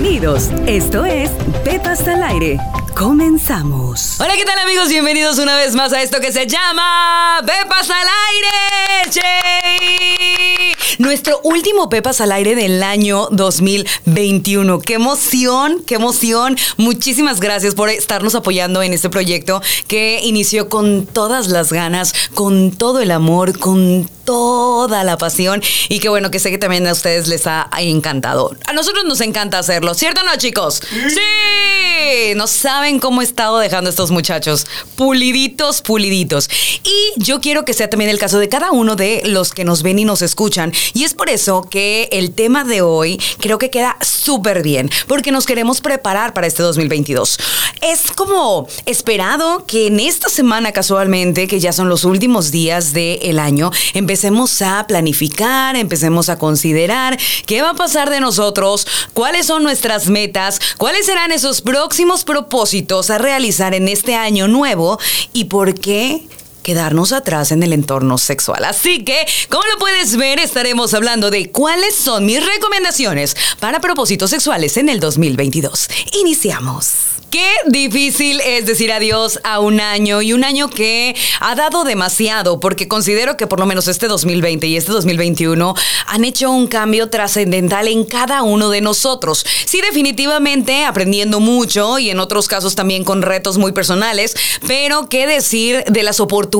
Bienvenidos. Esto es Pepas al aire. Comenzamos. Hola, ¿qué tal amigos? Bienvenidos una vez más a esto que se llama Pepas al aire. ¡Che! Nuestro último Pepas al aire del año 2021. ¡Qué emoción! ¡Qué emoción! Muchísimas gracias por estarnos apoyando en este proyecto que inició con todas las ganas, con todo el amor, con toda la pasión y qué bueno que sé que también a ustedes les ha encantado. A nosotros nos encanta hacerlo, ¿cierto o no, chicos? Sí. No saben cómo he estado dejando estos muchachos. Puliditos, puliditos. Y yo quiero que sea también el caso de cada uno de los que nos ven y nos escuchan. Y es por eso que el tema de hoy creo que queda súper bien, porque nos queremos preparar para este 2022. Es como esperado que en esta semana casualmente, que ya son los últimos días del año, empecemos a planificar, empecemos a considerar qué va a pasar de nosotros, cuáles son nuestras metas, cuáles serán esos próximos propósitos a realizar en este año nuevo y por qué quedarnos atrás en el entorno sexual. Así que, como lo puedes ver, estaremos hablando de cuáles son mis recomendaciones para propósitos sexuales en el 2022. Iniciamos. Qué difícil es decir adiós a un año y un año que ha dado demasiado porque considero que por lo menos este 2020 y este 2021 han hecho un cambio trascendental en cada uno de nosotros. Sí, definitivamente aprendiendo mucho y en otros casos también con retos muy personales, pero qué decir de las oportunidades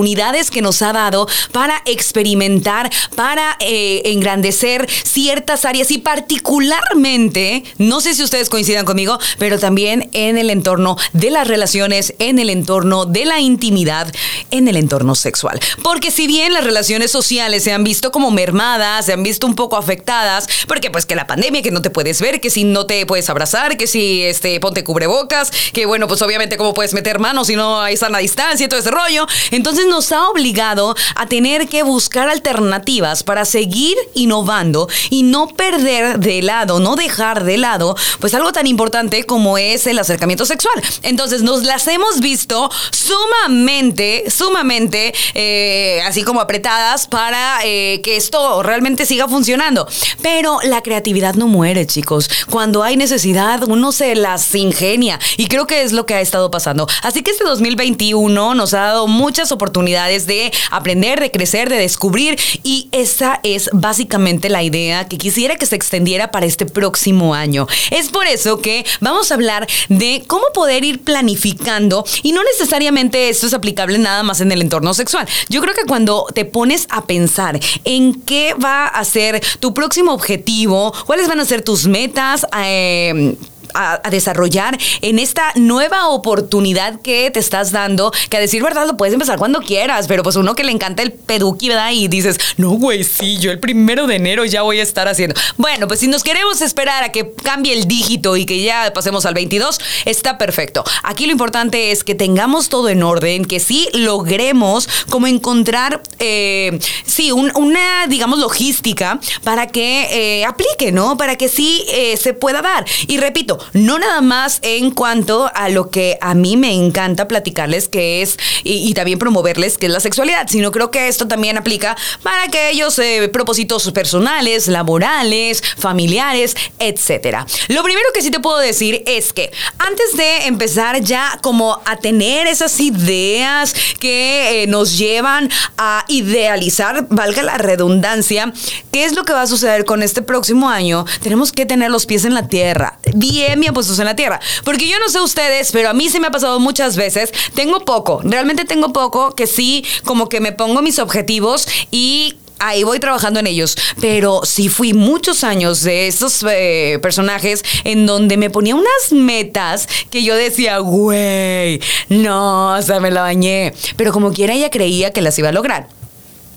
que nos ha dado para experimentar, para eh, engrandecer ciertas áreas y particularmente, no sé si ustedes coincidan conmigo, pero también en el entorno de las relaciones, en el entorno de la intimidad, en el entorno sexual. Porque si bien las relaciones sociales se han visto como mermadas, se han visto un poco afectadas, porque pues que la pandemia, que no te puedes ver, que si no te puedes abrazar, que si este, ponte cubrebocas, que bueno, pues obviamente cómo puedes meter manos si no hay sana distancia y todo ese rollo. Entonces nos ha obligado a tener que buscar alternativas para seguir innovando y no perder de lado, no dejar de lado, pues algo tan importante como es el acercamiento sexual. Entonces nos las hemos visto sumamente, sumamente, eh, así como apretadas para eh, que esto realmente siga funcionando. Pero la creatividad no muere, chicos. Cuando hay necesidad, uno se las ingenia. Y creo que es lo que ha estado pasando. Así que este 2021 nos ha dado muchas oportunidades de aprender, de crecer, de descubrir. Y esa es básicamente la idea que quisiera que se extendiera para este próximo año. Es por eso que vamos a hablar de cómo poder ir planificando y no necesariamente esto es aplicable nada más en el entorno sexual. Yo creo que cuando te pones a pensar en qué va a ser tu próximo objetivo, cuáles van a ser tus metas, eh, a, desarrollar en esta nueva oportunidad que te estás dando, que a decir verdad lo puedes empezar cuando quieras, pero pues uno que le encanta el peduqui, ¿verdad? Y dices, no, güey, sí, yo el primero de enero ya voy a estar haciendo. Bueno, pues si nos queremos esperar a que cambie el dígito y que ya pasemos al 22, está perfecto. Aquí lo importante es que tengamos todo en orden, que sí logremos como encontrar, eh, sí, una, digamos, logística para que eh, aplique, ¿no? Para que sí eh, se pueda dar. Y repito, no nada más en cuanto a lo que a mí me encanta platicarles, que es, y, también promoverles, que es la sexualidad, sino creo que esto también aplica para aquellos eh, propósitos personales, laborales, familiares, etcétera. Lo primero que sí te puedo decir es que antes de empezar ya como a tener esas ideas que eh, nos llevan a idealizar, valga la redundancia, ¿qué es lo que va a suceder con este próximo año? Tenemos que tener los pies en la tierra. Bien bien puestos en la tierra. Porque yo no sé ustedes, pero a mí se me ha pasado muchas veces. Tengo poco, realmente tengo poco que sí, como que me pongo mis objetivos y ahí voy trabajando en ellos. Pero sí fui muchos años de esos eh, personajes en donde me ponía unas metas que yo decía, güey, no, o sea, me la bañé. Pero como quiera ella creía que las iba a lograr.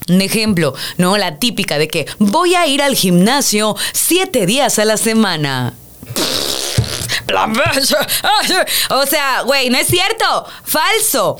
Un ejemplo, ¿no? La típica de que voy a ir al gimnasio siete días a la semana. O sea, güey, no es cierto. Falso.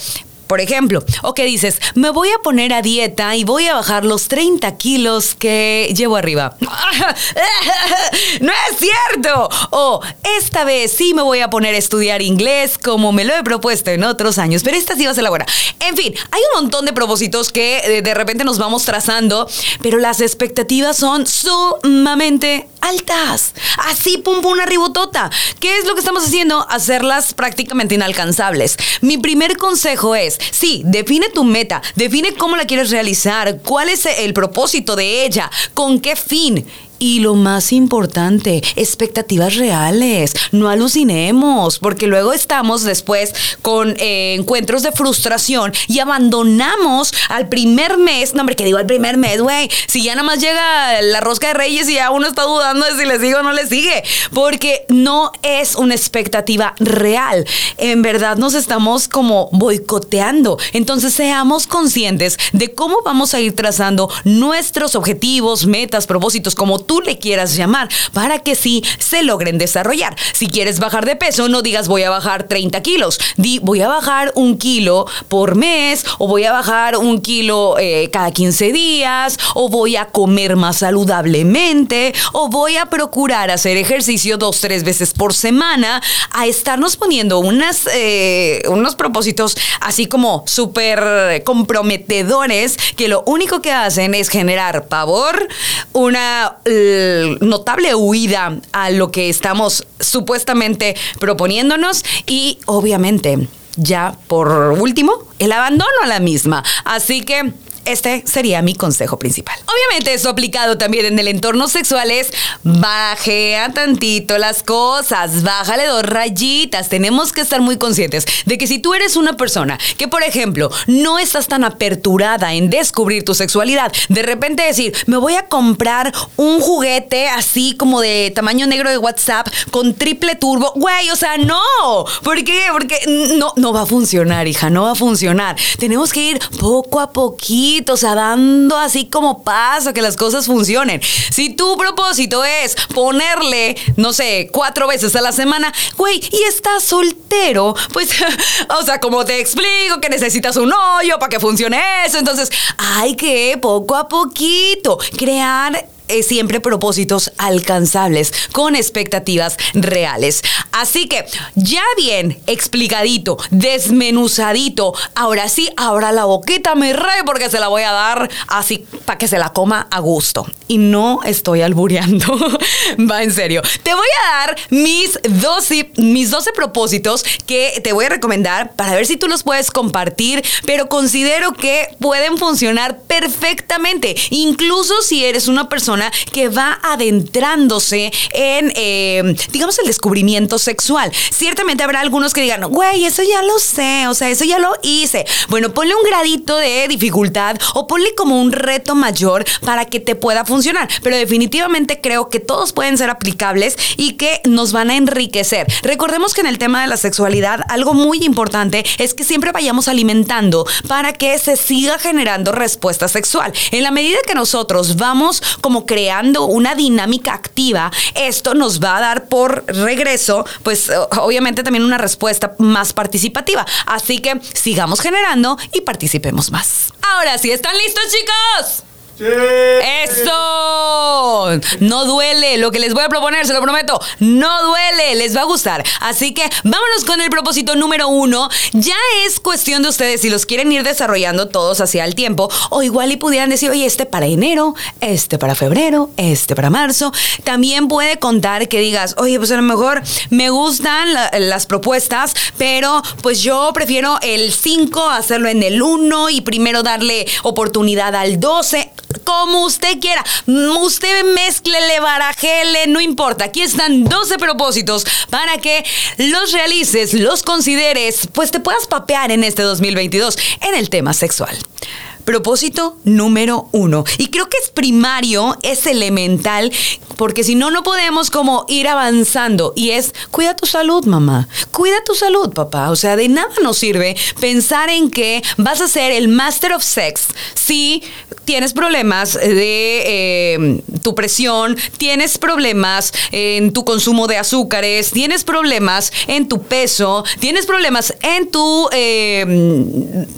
Por ejemplo, o que dices, me voy a poner a dieta y voy a bajar los 30 kilos que llevo arriba. no es cierto. O esta vez sí me voy a poner a estudiar inglés como me lo he propuesto en otros años, pero esta sí va a ser la buena. En fin, hay un montón de propósitos que eh, de repente nos vamos trazando, pero las expectativas son sumamente altas. Así, pum, pum, una ribotota. ¿Qué es lo que estamos haciendo? Hacerlas prácticamente inalcanzables. Mi primer consejo es, sí, define tu meta, define cómo la quieres realizar, cuál es el propósito de ella, con qué fin y lo más importante, expectativas reales. No alucinemos, porque luego estamos después con eh, encuentros de frustración y abandonamos al primer mes. No, hombre, que digo al primer mes, güey. Si ya nada más llega la rosca de reyes y ya uno está dudando de si le sigue o no le sigue. Porque no es una expectativa real. En verdad nos estamos como boicoteando. Entonces seamos conscientes de cómo vamos a ir trazando nuestros objetivos, metas, propósitos, como tú le quieras llamar, para que sí se logren desarrollar. Si quieres bajar de peso, no digas voy a bajar 30 kilos, di voy a bajar un kilo por mes, o voy a bajar un kilo eh, cada 15 días, o voy a comer más saludablemente, o voy a procurar hacer ejercicio dos, tres veces por semana, a estarnos poniendo unas, eh, unos propósitos así como súper comprometedores que lo único que hacen es generar pavor, una notable huida a lo que estamos supuestamente proponiéndonos y obviamente ya por último el abandono a la misma. Así que este sería mi consejo principal. Obviamente eso aplicado también en el entorno sexual es bajea tantito las cosas, bájale dos rayitas. Tenemos que estar muy conscientes de que si tú eres una persona que, por ejemplo, no estás tan aperturada en descubrir tu sexualidad, de repente decir, me voy a comprar un juguete así como de tamaño negro de WhatsApp con triple turbo, güey, o sea, no. ¿Por qué? Porque no, no va a funcionar, hija, no va a funcionar. Tenemos que ir poco a poquito o sea, dando así como paso que las cosas funcionen. Si tu propósito es ponerle, no sé, cuatro veces a la semana, güey, y estás soltero, pues, o sea, como te explico que necesitas un hoyo para que funcione eso, entonces hay que poco a poquito crear siempre propósitos alcanzables con expectativas reales. Así que ya bien explicadito, desmenuzadito, ahora sí, ahora la boquita me re porque se la voy a dar así para que se la coma a gusto. Y no estoy albureando, va en serio. Te voy a dar mis 12, mis 12 propósitos que te voy a recomendar para ver si tú los puedes compartir, pero considero que pueden funcionar perfectamente, incluso si eres una persona que va adentrándose en, eh, digamos, el descubrimiento sexual. Ciertamente habrá algunos que digan, güey, eso ya lo sé, o sea, eso ya lo hice. Bueno, ponle un gradito de dificultad o ponle como un reto mayor para que te pueda funcionar. Pero definitivamente creo que todos pueden ser aplicables y que nos van a enriquecer. Recordemos que en el tema de la sexualidad, algo muy importante es que siempre vayamos alimentando para que se siga generando respuesta sexual. En la medida que nosotros vamos como creando una dinámica activa, esto nos va a dar por regreso, pues obviamente también una respuesta más participativa. Así que sigamos generando y participemos más. Ahora sí, ¿están listos chicos? ¡Eso! No duele. Lo que les voy a proponer, se lo prometo, no duele. Les va a gustar. Así que vámonos con el propósito número uno. Ya es cuestión de ustedes si los quieren ir desarrollando todos hacia el tiempo. O igual y pudieran decir, oye, este para enero, este para febrero, este para marzo. También puede contar que digas, oye, pues a lo mejor me gustan las propuestas, pero pues yo prefiero el 5 hacerlo en el 1 y primero darle oportunidad al 12 como usted quiera. Usted mezclele, barajele, no importa. Aquí están 12 propósitos para que los realices, los consideres, pues te puedas papear en este 2022 en el tema sexual. Propósito número uno. Y creo que es primario, es elemental, porque si no, no podemos como ir avanzando. Y es, cuida tu salud, mamá. Cuida tu salud, papá. O sea, de nada nos sirve pensar en que vas a ser el master of sex si tienes problemas de eh, tu presión, tienes problemas en tu consumo de azúcares, tienes problemas en tu peso, tienes problemas en tu, eh,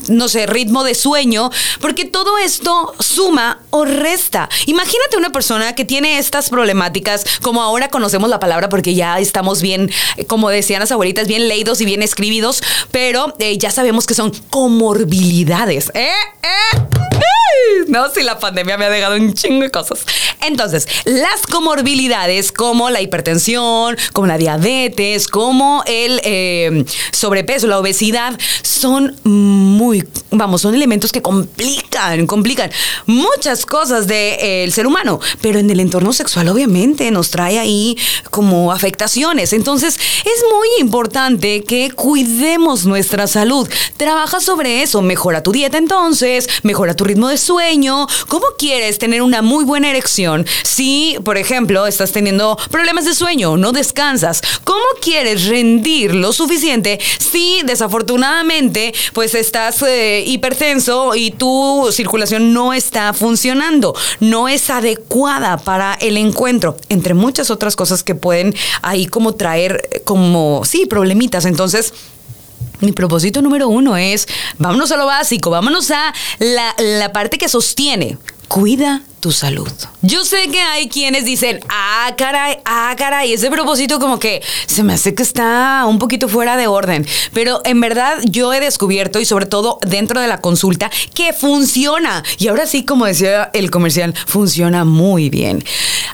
no sé, ritmo de sueño, porque todo esto suma o resta. Imagínate una persona que tiene estas problemáticas, como ahora conocemos la palabra porque ya estamos bien, como decían las abuelitas, bien leídos y bien escribidos, pero eh, ya sabemos que son comorbilidades. ¿Eh? ¿Eh? No, si la pandemia me ha dejado un chingo de cosas. Entonces, las comorbilidades como la hipertensión, como la diabetes, como el eh, sobrepeso, la obesidad, son muy, vamos, son elementos que complican, complican muchas cosas del de, eh, ser humano, pero en el entorno sexual obviamente nos trae ahí como afectaciones. Entonces, es muy importante que cuidemos nuestra salud. Trabaja sobre eso, mejora tu dieta entonces, mejora tu ritmo de sueño. ¿Cómo quieres tener una muy buena erección si, por ejemplo, estás teniendo problemas de sueño, no descansas? ¿Cómo quieres rendir lo suficiente si desafortunadamente pues estás eh, hipertenso y circulación no está funcionando, no es adecuada para el encuentro, entre muchas otras cosas que pueden ahí como traer eh, como, sí, problemitas. Entonces, mi propósito número uno es, vámonos a lo básico, vámonos a la, la parte que sostiene. Cuida tu salud. Yo sé que hay quienes dicen, ah, caray, ah, caray, ese propósito como que se me hace que está un poquito fuera de orden. Pero en verdad yo he descubierto, y sobre todo dentro de la consulta, que funciona. Y ahora sí, como decía el comercial, funciona muy bien.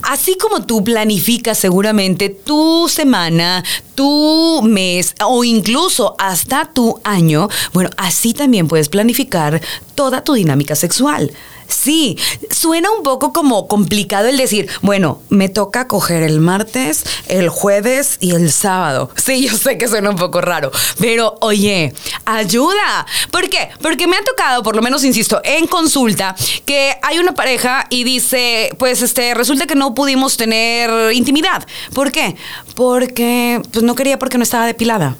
Así como tú planificas seguramente tu semana, tu mes o incluso hasta tu año, bueno, así también puedes planificar toda tu dinámica sexual. Sí, suena un poco como complicado el decir, bueno, me toca coger el martes, el jueves y el sábado. Sí, yo sé que suena un poco raro, pero oye, ayuda. ¿Por qué? Porque me ha tocado, por lo menos insisto, en consulta, que hay una pareja y dice, pues este, resulta que no pudimos tener intimidad. ¿Por qué? Porque pues no quería porque no estaba depilada.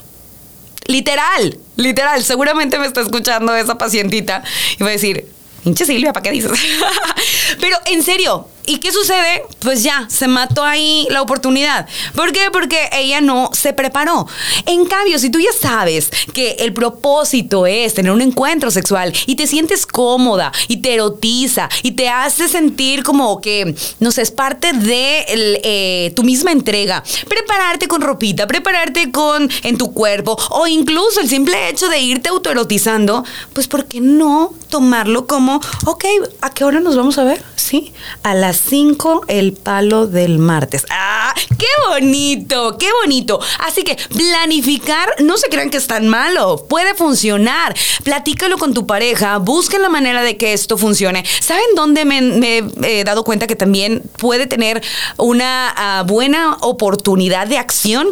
Literal, literal, seguramente me está escuchando esa pacientita y va a decir, Hinche Silvia, ¿para qué dices? Pero en serio, ¿Y qué sucede? Pues ya, se mató ahí la oportunidad. ¿Por qué? Porque ella no se preparó. En cambio, si tú ya sabes que el propósito es tener un encuentro sexual y te sientes cómoda y te erotiza y te hace sentir como que, no sé, es parte de eh, tu misma entrega, prepararte con ropita, prepararte con en tu cuerpo o incluso el simple hecho de irte autoerotizando, pues ¿por qué no tomarlo como, ok, ¿a qué hora nos vamos a ver? Sí, a las 5 el palo del martes. ¡Ah! ¡Qué bonito! ¡Qué bonito! Así que planificar, no se crean que es tan malo, puede funcionar. Platícalo con tu pareja, busquen la manera de que esto funcione. ¿Saben dónde me, he dado cuenta que también puede tener una ah, buena oportunidad de acción?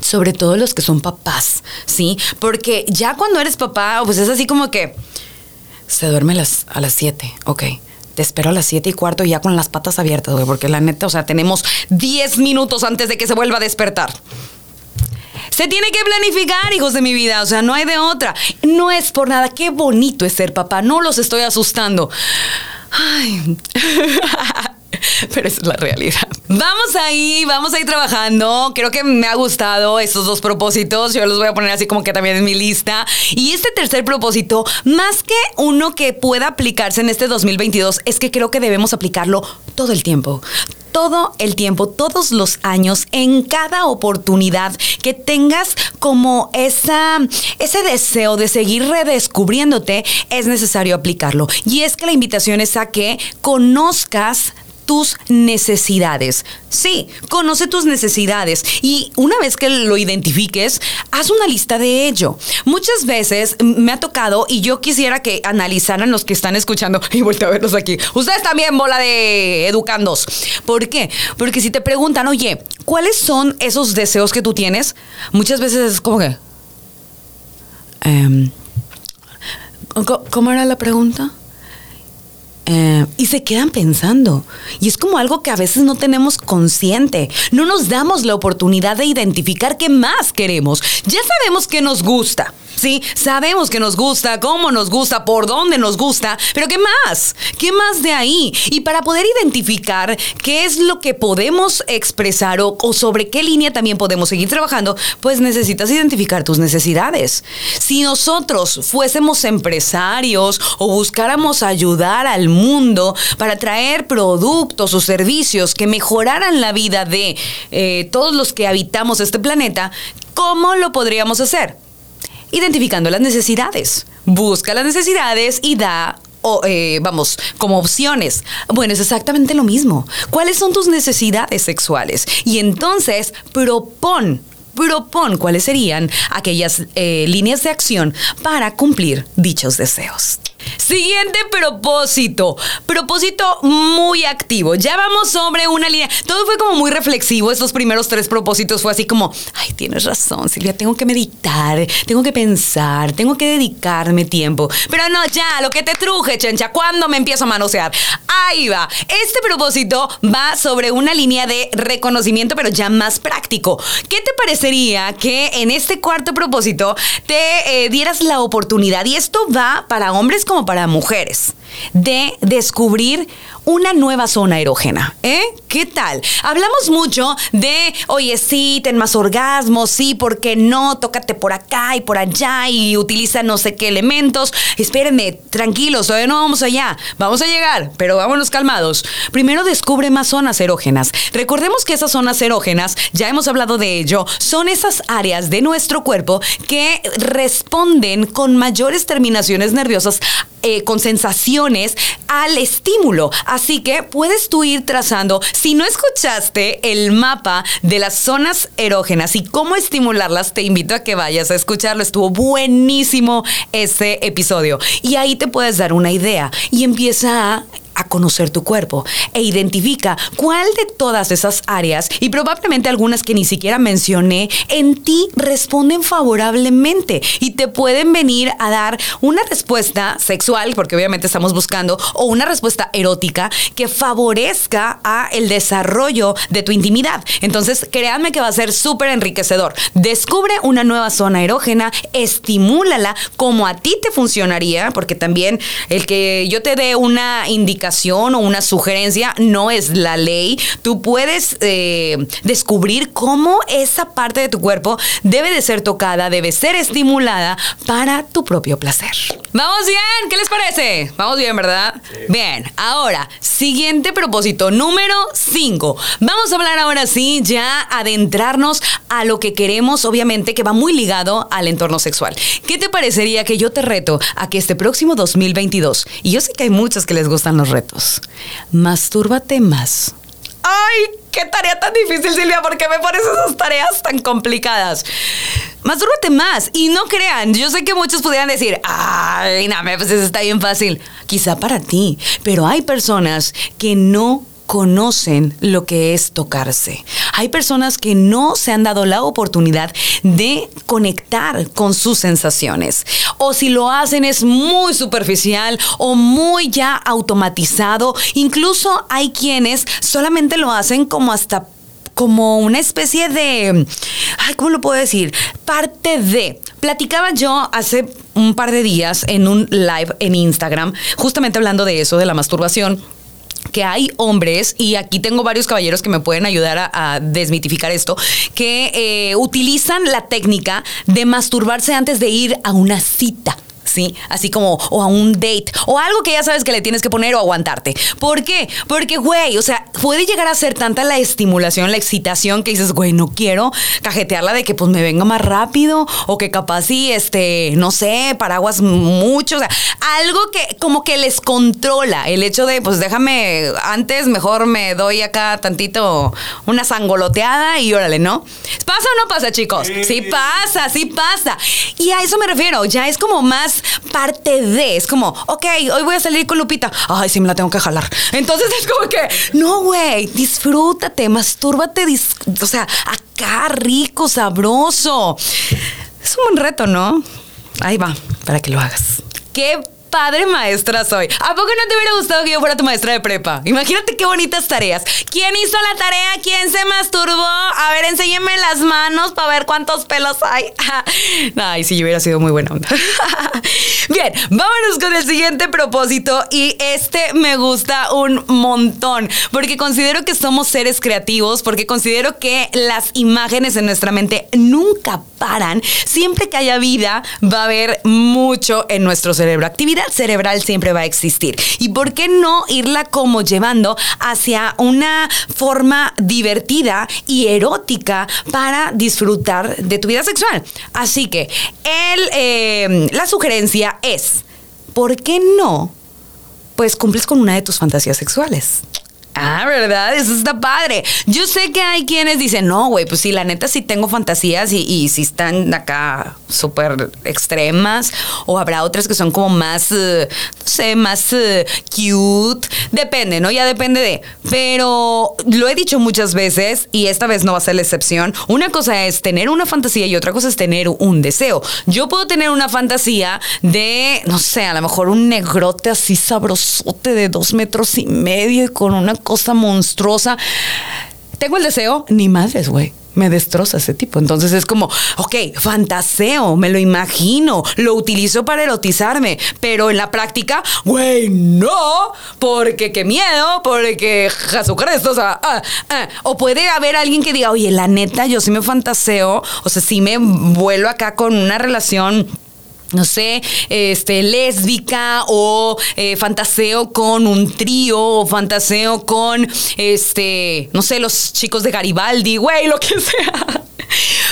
sobre todo los que son papás, ¿sí? Porque ya cuando eres papá, pues es así como que se duerme las, a las 7, ok te espero a las 7 y cuarto ya con las patas abiertas, güey, porque la neta, o sea, tenemos 10 minutos antes de que se vuelva a despertar. Se tiene que planificar, hijos de mi vida, o sea, no hay de otra. No es por nada, qué bonito es ser papá, no los estoy asustando. Ay. pero esa es la realidad. Vamos ahí, vamos a ir trabajando. Creo que me ha gustado estos dos propósitos. Yo los voy a poner así como que también en mi lista. Y este tercer propósito, más que uno que pueda aplicarse en este 2022, es que creo que debemos aplicarlo todo el tiempo todo el tiempo, todos los años, en cada oportunidad que tengas como esa, ese deseo de seguir redescubriéndote, es necesario aplicarlo. Y es que la invitación es a que conozcas tus necesidades. Sí, conoce tus necesidades y una vez que lo identifiques, haz una lista de ello. Muchas veces me ha tocado y yo quisiera que analizaran los que están escuchando y vuelta a verlos aquí. Ustedes también, bola de educandos. ¿Por qué? Porque si te preguntan, oye, ¿cuáles son esos deseos que tú tienes? Muchas veces es como que... Em, ¿Cómo era la pregunta? Eh, y se quedan pensando. Y es como algo que a veces no tenemos consciente. No nos damos la oportunidad de identificar qué más queremos. Ya sabemos que nos gusta. Sí, sabemos que nos gusta, cómo nos gusta, por dónde nos gusta, pero ¿qué más? ¿Qué más de ahí? Y para poder identificar qué es lo que podemos expresar o, o, sobre qué línea también podemos seguir trabajando, pues necesitas identificar tus necesidades. Si nosotros fuésemos empresarios o buscáramos ayudar al mundo para traer productos o servicios que mejoraran la vida de eh, todos los que habitamos este planeta, ¿cómo lo podríamos hacer? Identificando las necesidades. Busca las necesidades y da o, eh, vamos, como opciones. Bueno, es exactamente lo mismo. ¿Cuáles son tus necesidades sexuales? Y entonces propon propon cuáles serían aquellas eh, líneas de acción para cumplir dichos deseos. Siguiente propósito. Propósito muy activo. Ya vamos sobre una línea. Todo fue como muy reflexivo. Estos primeros tres propósitos fue así como, ay, tienes razón, Silvia, tengo que meditar, tengo que pensar, tengo que dedicarme tiempo. Pero no, ya, lo que te truje, chencha, ¿cuándo me empiezo a manosear? Ahí va. Este propósito va sobre una línea de reconocimiento, pero ya más práctico. ¿Qué te parecería que en este cuarto propósito te eh, dieras la oportunidad? Y esto va para hombres como para mujeres de descubrir una nueva zona erógena. ¿Eh? ¿Qué tal? Hablamos mucho de, oye, sí, ten más orgasmos, sí, ¿por qué no? Tócate por acá y por allá y utiliza no sé qué elementos. Espérenme, tranquilos, todavía no vamos allá. Vamos a llegar, pero vámonos calmados. Primero descubre más zonas erógenas. Recordemos que esas zonas erógenas, ya hemos hablado de ello, son esas áreas de nuestro cuerpo que responden con mayores terminaciones nerviosas, eh, con sensaciones al estímulo Así que puedes tú ir trazando, si no escuchaste el mapa de las zonas erógenas y cómo estimularlas, te invito a que vayas a escucharlo. Estuvo buenísimo ese episodio. Y ahí te puedes dar una idea y empieza a a conocer tu cuerpo e identifica cuál de todas esas áreas y probablemente algunas que ni siquiera mencioné en ti responden favorablemente y te pueden venir a dar una respuesta sexual, porque obviamente estamos buscando, o una respuesta erótica que favorezca a el desarrollo de tu intimidad. Entonces, créanme que va a ser súper enriquecedor. Descubre una nueva zona erógena, estimúlala como a ti te funcionaría, porque también el que yo te dé una indicación o una sugerencia no es la ley. Tú puedes eh, descubrir cómo esa parte de tu cuerpo debe de ser tocada, debe ser estimulada para tu propio placer. Vamos bien, ¿qué les parece? Vamos bien, ¿verdad? Bien, ahora, siguiente propósito, número 5. Vamos a hablar ahora sí, ya adentrarnos a lo que queremos, obviamente, que va muy ligado al entorno sexual. ¿Qué te parecería que yo te reto a que este próximo 2022, y yo sé que hay muchos que les gustan los retos. Mastúrbate más. ¡Ay! ¡Qué tarea tan difícil, Silvia! ¿Por qué me pones esas tareas tan complicadas? Mastúrbate más. Y no crean, yo sé que muchos pudieran decir, ¡ay, no, pues eso está bien fácil! Quizá para ti, pero hay personas que no conocen lo que es tocarse. Hay personas que no se han dado la oportunidad de conectar con sus sensaciones. O si lo hacen es muy superficial o muy ya automatizado. Incluso hay quienes solamente lo hacen como hasta como una especie de, ay, ¿cómo lo puedo decir? Parte de. Platicaba yo hace un par de días en un live en Instagram, justamente hablando de eso, de la masturbación que hay hombres, y aquí tengo varios caballeros que me pueden ayudar a, desmitificar esto, que eh, utilizan la técnica de masturbarse antes de ir a una cita. ¿Sí? Así como, o a un date, o algo que ya sabes que le tienes que poner o aguantarte. ¿Por qué? Porque, güey, o sea, puede llegar a ser tanta la estimulación, la excitación que dices, güey, no quiero cajetearla de que pues me venga más rápido, o que capaz sí, este, no sé, paraguas mucho, o sea, algo que como que les controla el hecho de, pues déjame, antes mejor me doy acá tantito una sangoloteada y órale, ¿no? ¿Pasa o no pasa, chicos? Sí pasa, sí pasa. Y a eso me refiero, ya es como más parte de. Es como, ok, hoy voy a salir con Lupita. Ay, sí, me la tengo que jalar. Entonces es como que, no, güey, disfrútate, mastúrbate, o sea, acá rico, sabroso. Es un buen reto, ¿no? Ahí va, para que lo hagas. ¿Qué padre maestra soy. ¿A poco no te hubiera gustado que yo fuera tu maestra de prepa? Imagínate qué bonitas tareas. ¿Quién hizo la tarea? ¿Quién se masturbó? A ver, enséñeme las manos para ver cuántos pelos hay. Ay, sí, yo hubiera sido muy buena onda. Bien, vámonos con el siguiente propósito y este me gusta un montón porque considero que somos seres creativos, porque considero que las imágenes en nuestra mente nunca paran. Siempre que haya vida va a haber mucho en nuestro cerebro. Actividad cerebral siempre va a existir. ¿Y por qué no irla como llevando hacia una forma divertida y erótica para disfrutar de tu vida sexual? Así que el, eh, la sugerencia es, ¿por qué no? Pues cumples con una de tus fantasías sexuales. Ah, ¿verdad? Eso está padre. Yo sé que hay quienes dicen, no, güey, pues sí, la neta sí tengo fantasías y, si están acá súper extremas. O habrá otras que son como más, eh, no sé, más eh, cute. Depende, ¿no? Ya depende de. Pero lo he dicho muchas veces y esta vez no va a ser la excepción. Una cosa es tener una fantasía y otra cosa es tener un deseo. Yo puedo tener una fantasía de, no sé, a lo mejor un negrote así sabrosote de dos metros y medio y con una cosa monstruosa. Tengo el deseo, ni madres, güey. Me destroza ese tipo. Entonces es como, ok, fantaseo, me lo imagino, lo utilizo para erotizarme, pero en la práctica, güey, no, porque qué miedo, porque Jesucristo, o sea, ah, ah. o puede haber alguien que diga, oye, la neta, yo sí me fantaseo, o sea, sí me vuelo acá con una relación no sé, este, lésbica o eh, fantaseo con un trío o fantaseo con, este, no sé, los chicos de Garibaldi, güey, lo que sea.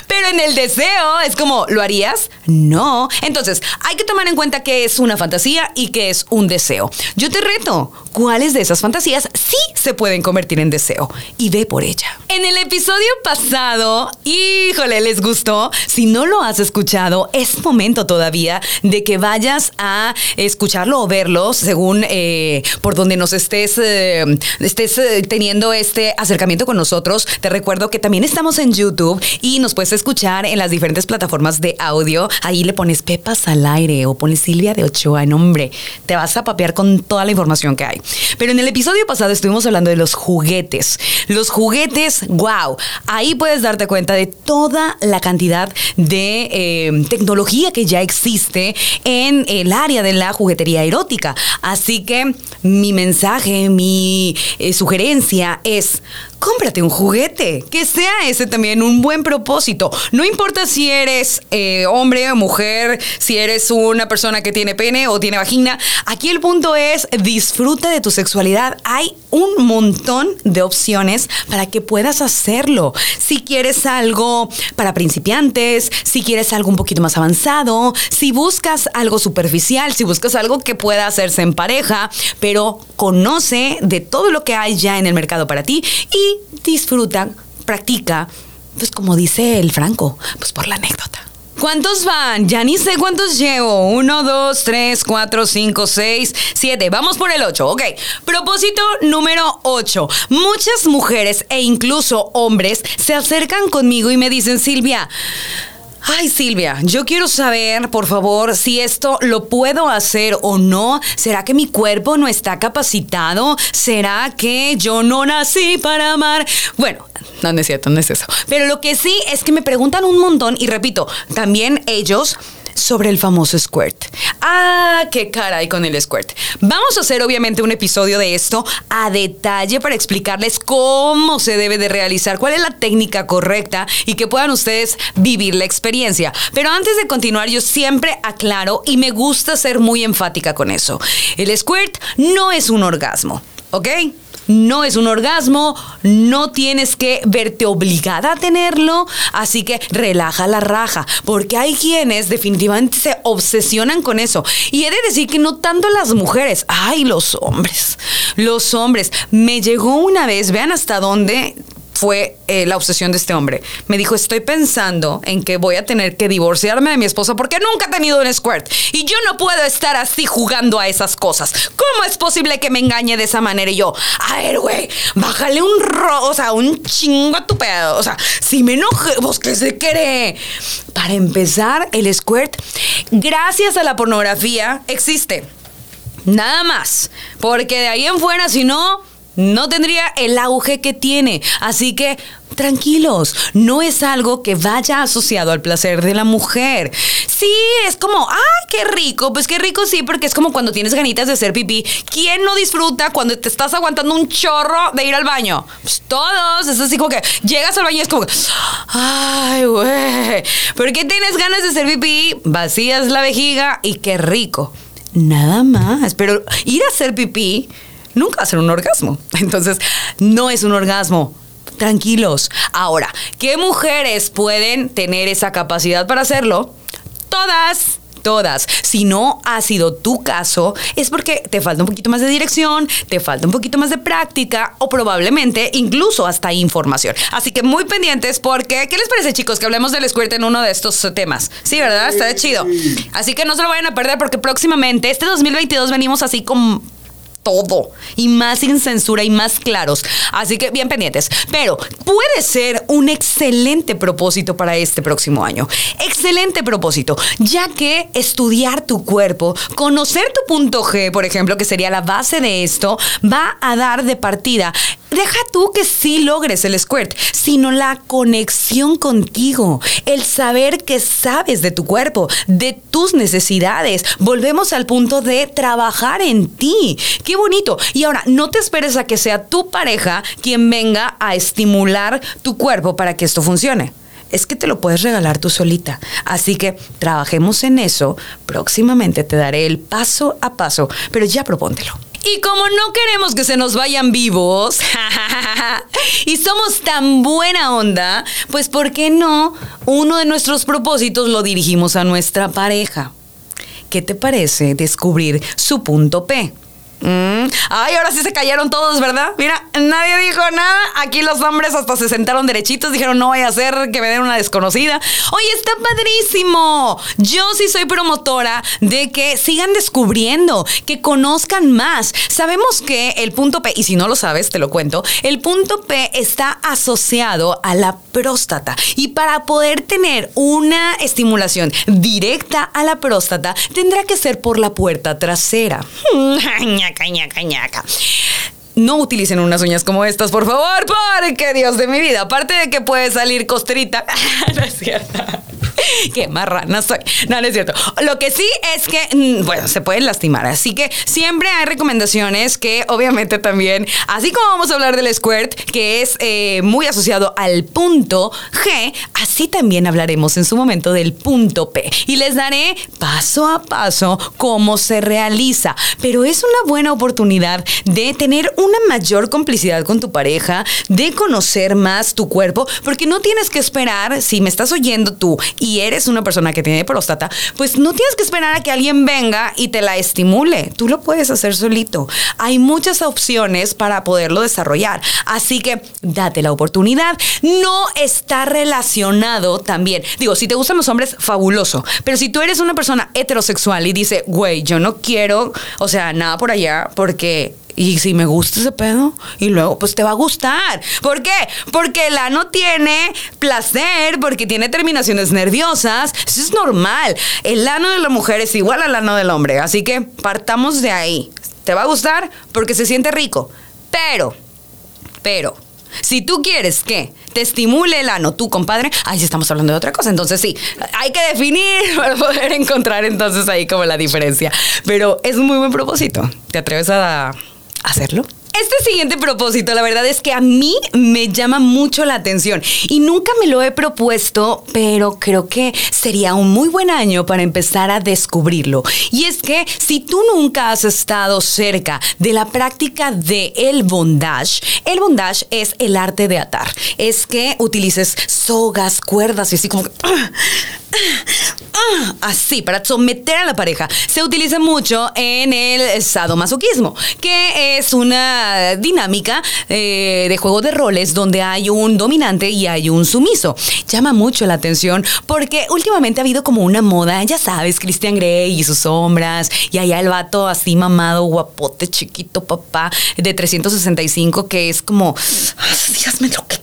Pero en el deseo es como, ¿lo harías? No. Entonces, hay que tomar en cuenta que es una fantasía y que es un deseo. Yo te reto, ¿cuáles de esas fantasías sí se pueden convertir en deseo? Y ve por ella. En el episodio pasado, híjole, ¿les gustó? Si no lo has escuchado, es momento todavía de que vayas a escucharlo o verlo según eh, por donde nos estés, eh, estés eh, teniendo este acercamiento con nosotros. Te recuerdo que también estamos en YouTube y nos puedes escuchar en las diferentes plataformas de audio. Ahí le pones Pepas al aire o pones Silvia de Ochoa, nombre. Te vas a papear con toda la información que hay. Pero en el episodio pasado estuvimos hablando de los juguetes. Los juguetes, wow. Ahí puedes darte cuenta de toda la cantidad de eh, tecnología que ya existe en el área de la juguetería erótica. Así que mi mensaje, mi eh, sugerencia es cómprate un juguete, que sea ese también un buen propósito. No importa si eres eh, hombre o mujer, si eres una persona que tiene pene o tiene vagina, aquí el punto es disfruta de tu sexualidad. Hay un montón de opciones para que puedas hacerlo. Si quieres algo para principiantes, si quieres algo un poquito más avanzado, si buscas algo superficial, si buscas algo que pueda hacerse en pareja, pero conoce de todo lo que hay ya en el mercado para ti y disfruta, practica, pues como dice el Franco, pues por la anécdota. ¿Cuántos van? Ya ni sé cuántos llevo. Uno, dos, tres, cuatro, cinco, seis, siete. Vamos por el ocho. Ok. Propósito número ocho. Muchas mujeres e incluso hombres se acercan conmigo y me dicen, Silvia, Ay, Silvia, yo quiero saber, por favor, si esto lo puedo hacer o no. ¿Será que mi cuerpo no está capacitado? ¿Será que yo no nací para amar? Bueno, no, no es cierto, no es eso. Pero lo que sí es que me preguntan un montón y repito, también ellos sobre el famoso squirt. Ah, qué cara hay con el squirt. Vamos a hacer obviamente un episodio de esto a detalle para explicarles cómo se debe de realizar, cuál es la técnica correcta y que puedan ustedes vivir la experiencia. Pero antes de continuar, yo siempre aclaro y me gusta ser muy enfática con eso. El squirt no es un orgasmo, ¿ok? No es un orgasmo, no tienes que verte obligada a tenerlo, así que relaja la raja, porque hay quienes definitivamente se obsesionan con eso. Y he de decir que no tanto las mujeres, ay, los hombres, los hombres. Me llegó una vez, vean hasta dónde fue eh, la obsesión de este hombre. Me dijo, estoy pensando en que voy a tener que divorciarme de mi esposa porque nunca he tenido un squirt. Y yo no puedo estar así jugando a esas cosas. ¿Cómo es posible que me engañe de esa manera? Y yo, a ver, güey, bájale un ro, o sea, un chingo a tu pedo. O sea, si me enoje, vos que se quiere. Para empezar, el squirt, gracias a la pornografía, existe. Nada más. Porque de ahí en fuera, si no, no tendría el auge que tiene. Así que tranquilos, no es algo que vaya asociado al placer de la mujer. Sí, es como, ¡ay, qué rico! Pues qué rico sí, porque es como cuando tienes ganitas de hacer pipí. ¿Quién no disfruta cuando te estás aguantando un chorro de ir al baño? Pues todos, es así como que llegas al baño y es como, ¡ay, güey! ¿Por qué tienes ganas de hacer pipí? Vacías la vejiga y qué rico. Nada más, pero ir a hacer pipí nunca va a ser un orgasmo. Entonces, no es un orgasmo. Tranquilos. Ahora, ¿qué mujeres pueden tener esa capacidad para hacerlo? Todas todas. Si no ha sido tu caso, es porque te falta un poquito más de dirección, te falta un poquito más de práctica o probablemente incluso hasta información. Así que muy pendientes porque, ¿qué les parece chicos que hablemos del squirt en uno de estos temas? Sí, ¿verdad? Está de chido. Así que no se lo vayan a perder porque próximamente, este 2022 venimos así con todo y más sin censura y más claros. Así que bien pendientes. Pero puede ser un excelente propósito para este próximo año. Excelente propósito, ya que estudiar tu cuerpo, conocer tu punto G, por ejemplo, que sería la base de esto, va a dar de partida. Deja tú que sí logres el squirt, sino la conexión contigo, el saber que sabes de tu cuerpo, de tus necesidades. Volvemos al punto de trabajar en ti Qué bonito. Y ahora, no te esperes a que sea tu pareja quien venga a estimular tu cuerpo para que esto funcione es que te lo puedes regalar tú solita. Así que trabajemos en eso. Próximamente te daré el paso a paso, pero ya propóntelo. Y como no queremos que se nos vayan vivos y somos tan buena onda, pues ¿por qué no uno de nuestros propósitos lo dirigimos a nuestra pareja? ¿Qué te parece descubrir su punto P? Mm. Ay, ahora sí se callaron todos, ¿verdad? Mira, nadie dijo nada. Aquí los hombres hasta se sentaron derechitos, dijeron, no voy a hacer que me den una desconocida. Oye, está padrísimo. Yo sí soy promotora de que sigan descubriendo, que conozcan más. Sabemos que el punto P, y si no lo sabes, te lo cuento, el punto P está asociado a la próstata. Y para poder tener una estimulación directa a la próstata, tendrá que ser por la puerta trasera. ñaca, ñaca, No utilicen unas uñas como estas, por favor, porque Dios de mi vida, aparte de que puede salir costrita, no es. Qué marrana soy. No, no es cierto. Lo que sí es que, mm, bueno, se pueden lastimar. Así que siempre hay recomendaciones que obviamente también, así como vamos a hablar del squirt, que es eh, muy asociado al punto G, así también hablaremos en su momento del punto P. Y les daré paso a paso cómo se realiza. Pero es una buena oportunidad de tener una mayor complicidad con tu pareja, de conocer más tu cuerpo, porque no tienes que esperar, si me estás oyendo tú y eres una persona que tiene próstata, pues no tienes que esperar a que alguien venga y te la estimule. Tú lo puedes hacer solito. Hay muchas opciones para poderlo desarrollar. Así que date la oportunidad. No está relacionado también. Digo, si te gustan los hombres, fabuloso. Pero si tú eres una persona heterosexual y dice, güey, yo no quiero, o sea, nada por allá, porque y si me gusta ese pedo, y luego pues te va a gustar. ¿Por qué? Porque el ano tiene placer, porque tiene terminaciones nerviosas. Eso es normal. El ano de la mujer es igual al ano del hombre. Así que partamos de ahí. Te va a gustar porque se siente rico. Pero, pero, si tú quieres que te estimule el ano, tú, compadre, ahí sí estamos hablando de otra cosa. Entonces, sí, hay que definir para poder encontrar entonces ahí como la diferencia. Pero es un muy buen propósito. ¿Te atreves a hacerlo? Este siguiente propósito, la verdad es que a mí me llama mucho la atención y nunca me lo he propuesto, pero creo que sería un muy buen año para empezar a descubrirlo. Y es que si tú nunca has estado cerca de la práctica de el bondage, el bondage es el arte de atar. Es que utilices sogas, cuerdas y así como así, para someter a la pareja. Se utiliza mucho en el sadomasoquismo, que es una dinámica eh, de juego de roles donde hay un dominante y hay un sumiso. Llama mucho la atención porque últimamente ha habido como una moda, ya sabes, Christian Grey y sus sombras, y allá el vato así mamado, guapote, chiquito, papá, de 365, que es como, dígame lo que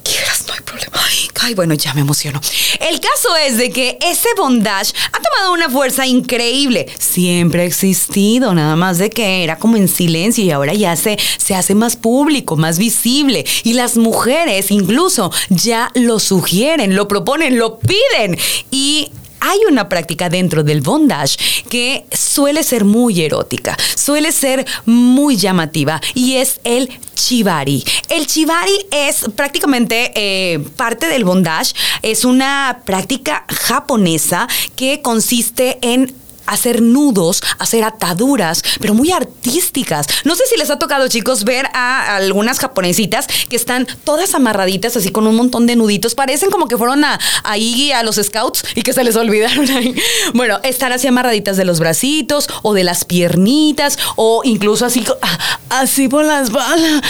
problema. Ay, bueno, ya me emociono. El caso es de que ese bondage ha tomado una fuerza increíble. Siempre ha existido, nada más de que era como en silencio y ahora ya se, se hace más público, más visible. Y las mujeres incluso ya lo sugieren, lo proponen, lo piden. Y hay una práctica dentro del bondage que suele ser muy erótica, suele ser muy llamativa y es el chivari. El chivari es prácticamente eh, parte del bondage, es una práctica japonesa que consiste en hacer nudos, hacer ataduras, pero muy artísticas. No sé si les ha tocado, chicos, ver a algunas japonesitas que están todas amarraditas, así con un montón de nuditos. Parecen como que fueron a, ahí a los scouts y que se les olvidaron ahí. Bueno, están así amarraditas de los bracitos o de las piernitas o incluso así, ah, así por las balas.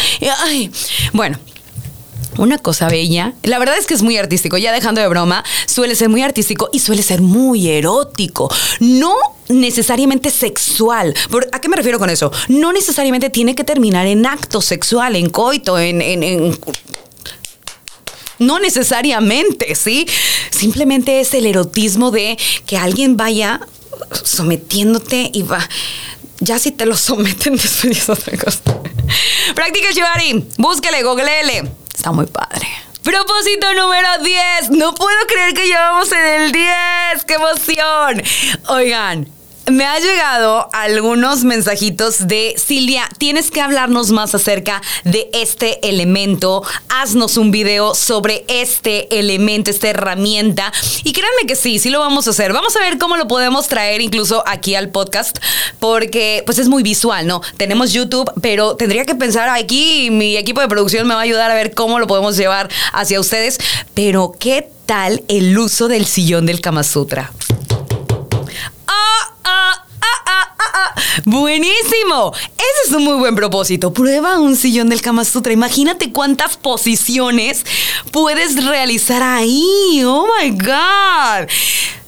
Ay. Bueno, una cosa bella. La verdad es que es muy artístico, ya dejando de broma, suele ser muy artístico y suele ser muy erótico. No necesariamente sexual. ¿A qué me refiero con eso? No necesariamente tiene que terminar en acto sexual, en coito, en, en no necesariamente, ¿sí? Simplemente es el erotismo de que alguien vaya sometiéndote y va. Ya si te lo someten, después es otra cosa. Practica Shibari, búsquele, googleele. Está muy padre. Propósito número 10. No puedo creer que llevamos en el 10. ¡Qué emoción! Oigan, me ha llegado algunos mensajitos de Silvia, tienes que hablarnos más acerca de este elemento, haznos un video sobre este elemento, esta herramienta. Y créanme que sí, sí lo vamos a hacer. Vamos a ver cómo lo podemos traer incluso aquí al podcast, porque pues es muy visual, ¿no? Tenemos YouTube, pero tendría que pensar aquí, mi equipo de producción me va a ayudar a ver cómo lo podemos llevar hacia ustedes. Pero, ¿qué tal el uso del sillón del Kama Sutra? Buenísimo. Ese es un muy buen propósito. Prueba un sillón del Kama Sutra. Imagínate cuántas posiciones puedes realizar ahí. Oh my God.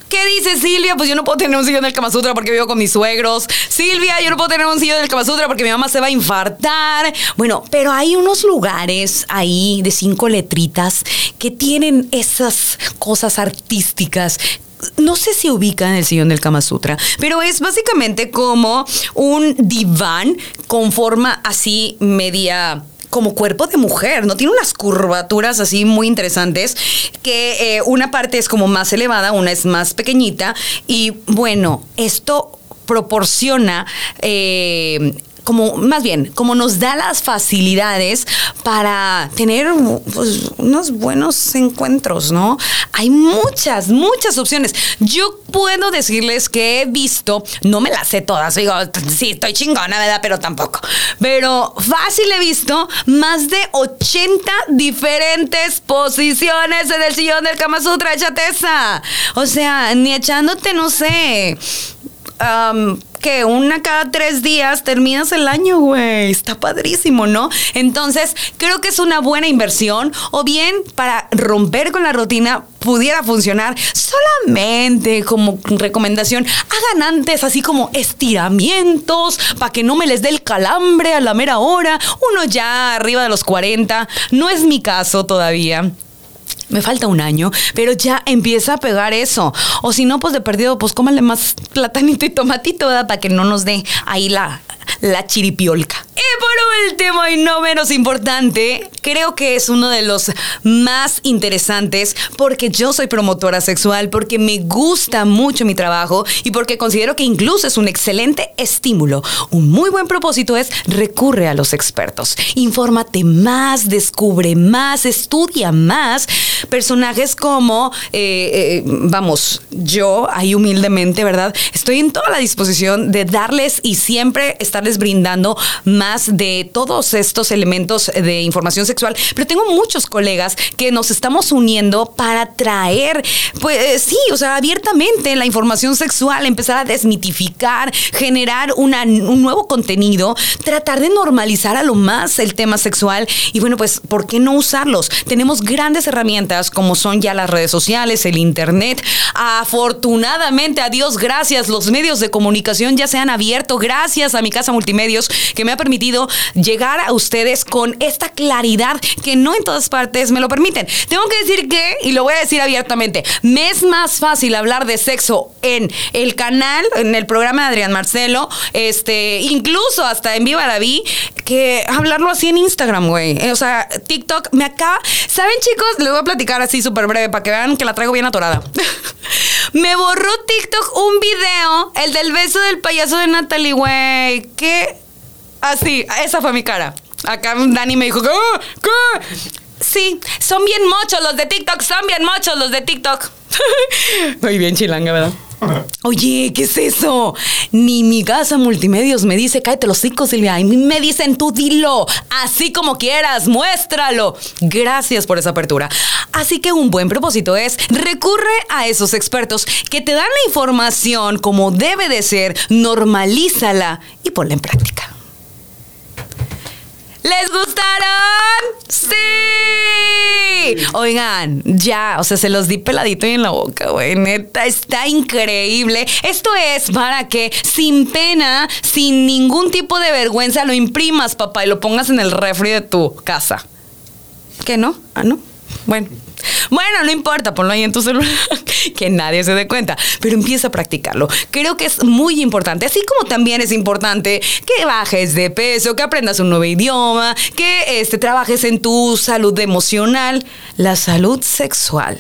¿Qué dice Silvia? Pues yo no puedo tener un sillón del Kama Sutra porque vivo con mis suegros. Silvia, yo no puedo tener un sillón del Kama Sutra porque mi mamá se va a infartar. Bueno, pero hay unos lugares ahí de cinco letritas que tienen esas cosas artísticas no sé si ubican el sillón del Kama Sutra, pero es básicamente como un diván con forma así media como cuerpo de mujer, ¿no? Tiene unas curvaturas así muy interesantes, que eh, una parte es como más elevada, una es más pequeñita, y bueno, esto proporciona eh, como más bien, como nos da las facilidades para tener pues, unos buenos encuentros, ¿no? Hay muchas, muchas opciones. Yo puedo decirles que he visto, no me las sé todas, digo, sí, estoy chingona, ¿verdad? Pero tampoco. Pero fácil he visto más de 80 diferentes posiciones en el sillón del Kama Sutra, chateza. O sea, ni echándote, no sé que una cada tres días terminas el año, güey. Está padrísimo, ¿no? Entonces, creo que es una buena inversión. O bien, para romper con la rutina, pudiera funcionar solamente como recomendación. Hagan antes así como estiramientos para que no me les dé el calambre a la mera hora. Uno ya arriba de los 40. No es mi caso todavía me falta un año, pero ya empieza a pegar eso. O si no, pues de perdido, pues cómale más platanito y tomatito, ¿verdad? Para que no nos dé ahí la, la chiripiolca. Y por último y no menos importante, creo que es uno de los más interesantes porque yo soy promotora sexual, porque me gusta mucho mi trabajo y porque considero que incluso es un excelente estímulo. Un muy buen propósito es recurre a los expertos. Infórmate más, descubre más, estudia más. Personajes como, eh, eh, vamos, yo ahí humildemente, ¿verdad? Estoy en toda la disposición de darles y siempre estarles brindando más de todos estos elementos de información sexual, pero tengo muchos colegas que nos estamos uniendo para traer, pues sí, o sea, abiertamente la información sexual, empezar a desmitificar, generar una, un nuevo contenido, tratar de normalizar a lo más el tema sexual y bueno, pues, ¿por qué no usarlos? Tenemos grandes herramientas como son ya las redes sociales, el Internet. Afortunadamente, a Dios gracias, los medios de comunicación ya se han abierto gracias a mi casa multimedios que me ha permitido llegar a ustedes con esta claridad que no en todas partes me lo permiten. Tengo que decir que, y lo voy a decir abiertamente, me es más fácil hablar de sexo en el canal, en el programa de Adrián Marcelo, este, incluso hasta en Viva la Vi, que hablarlo así en Instagram, güey. O sea, TikTok me acaba. ¿Saben, chicos? Les voy a platicar así súper breve para que vean que la traigo bien atorada. me borró TikTok un video, el del beso del payaso de Natalie, güey. ¿Qué? Así, esa fue mi cara. Acá Dani me dijo, ¿qué? ¿Qué? Sí, son bien mochos los de TikTok, son bien mochos los de TikTok. Muy bien chilanga, ¿verdad? Oye, ¿qué es eso? Ni mi casa multimedios me dice, cállate los hijos, Silvia. Y me dicen, tú dilo, así como quieras, muéstralo. Gracias por esa apertura. Así que un buen propósito es, recurre a esos expertos que te dan la información como debe de ser, normalízala y ponla en práctica. ¿Les gustaron? ¡Sí! Oigan, ya, o sea, se los di peladito y en la boca, güey. Neta, está increíble. Esto es para que sin pena, sin ningún tipo de vergüenza, lo imprimas, papá, y lo pongas en el refri de tu casa. ¿Qué no? Ah, no. Bueno. Bueno, no importa, ponlo ahí en tu celular, que nadie se dé cuenta, pero empieza a practicarlo. Creo que es muy importante, así como también es importante que bajes de peso, que aprendas un nuevo idioma, que este, trabajes en tu salud emocional, la salud sexual.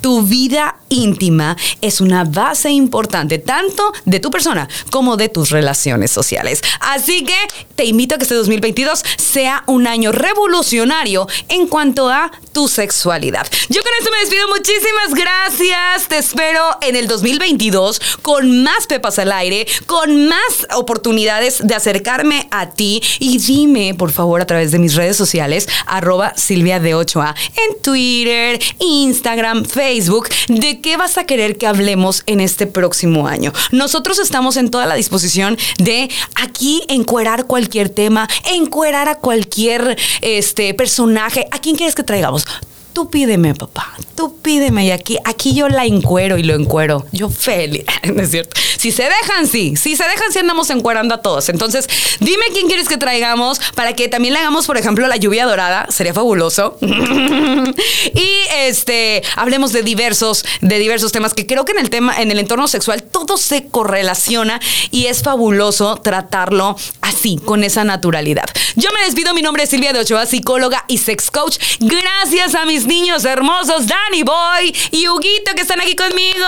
Tu vida íntima es una base importante tanto de tu persona como de tus relaciones sociales. Así que te invito a que este 2022 sea un año revolucionario en cuanto a tu sexualidad. Yo con esto me despido. Muchísimas gracias. Te espero en el 2022 con más pepas al aire, con más oportunidades de acercarme a ti. Y dime, por favor, a través de mis redes sociales, arroba Silvia de 8A, en Twitter, Instagram, Facebook, de qué vas a querer que hablemos en este próximo año. Nosotros estamos en toda la disposición de aquí encuerar cualquier tema, encuerar a cualquier este, personaje. ¿A quién quieres que traigamos? Tú pídeme, papá, tú pídeme y aquí, aquí yo la encuero y lo encuero. Yo feliz, ¿no es cierto? Si se dejan, sí, si se dejan, sí andamos encuerando a todos. Entonces, dime quién quieres que traigamos para que también le hagamos, por ejemplo, la lluvia dorada, sería fabuloso. y este, hablemos de diversos, de diversos temas que creo que en el tema, en el entorno sexual, todo se correlaciona y es fabuloso tratarlo así, con esa naturalidad. Yo me despido, mi nombre es Silvia de Ochoa, psicóloga y sex coach. Gracias a mis niños hermosos, Danny Boy y Huguito, que están aquí conmigo,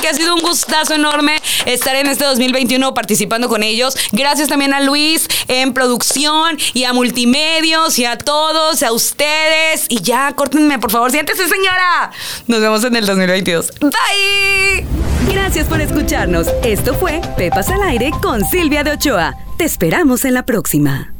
que ha sido un gustazo enorme estar en este 2021 participando con ellos. Gracias también a Luis en producción y a Multimedios y a todos, a ustedes. Y ya, córtenme, por favor, siéntese, señora. Nos vemos en el 2022. Bye. Gracias por escucharnos. Esto fue Pepas al Aire con Silvia de Ochoa. Te esperamos en la próxima.